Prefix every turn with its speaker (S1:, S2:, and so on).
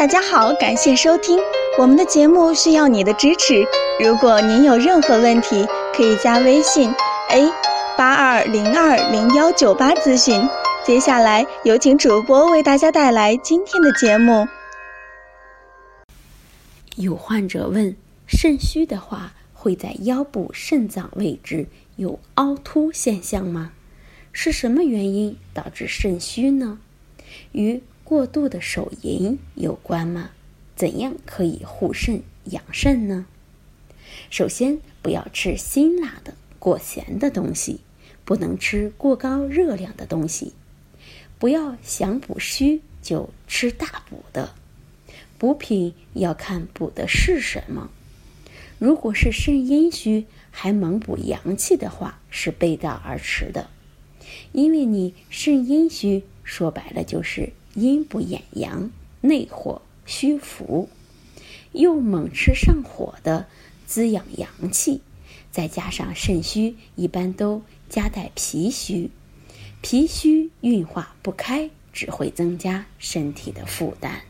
S1: 大家好，感谢收听我们的节目，需要你的支持。如果您有任何问题，可以加微信 a 八二零二零幺九八咨询。接下来有请主播为大家带来今天的节目。
S2: 有患者问：肾虚的话，会在腰部肾脏位置有凹凸现象吗？是什么原因导致肾虚呢？与过度的手淫有关吗？怎样可以护肾养肾呢？首先，不要吃辛辣的、过咸的东西，不能吃过高热量的东西。不要想补虚就吃大补的，补品要看补的是什么。如果是肾阴虚还猛补阳气的话，是背道而驰的。因为你肾阴虚，说白了就是阴不掩阳，内火虚浮，又猛吃上火的滋养阳气，再加上肾虚，一般都夹带脾虚，脾虚运化不开，只会增加身体的负担。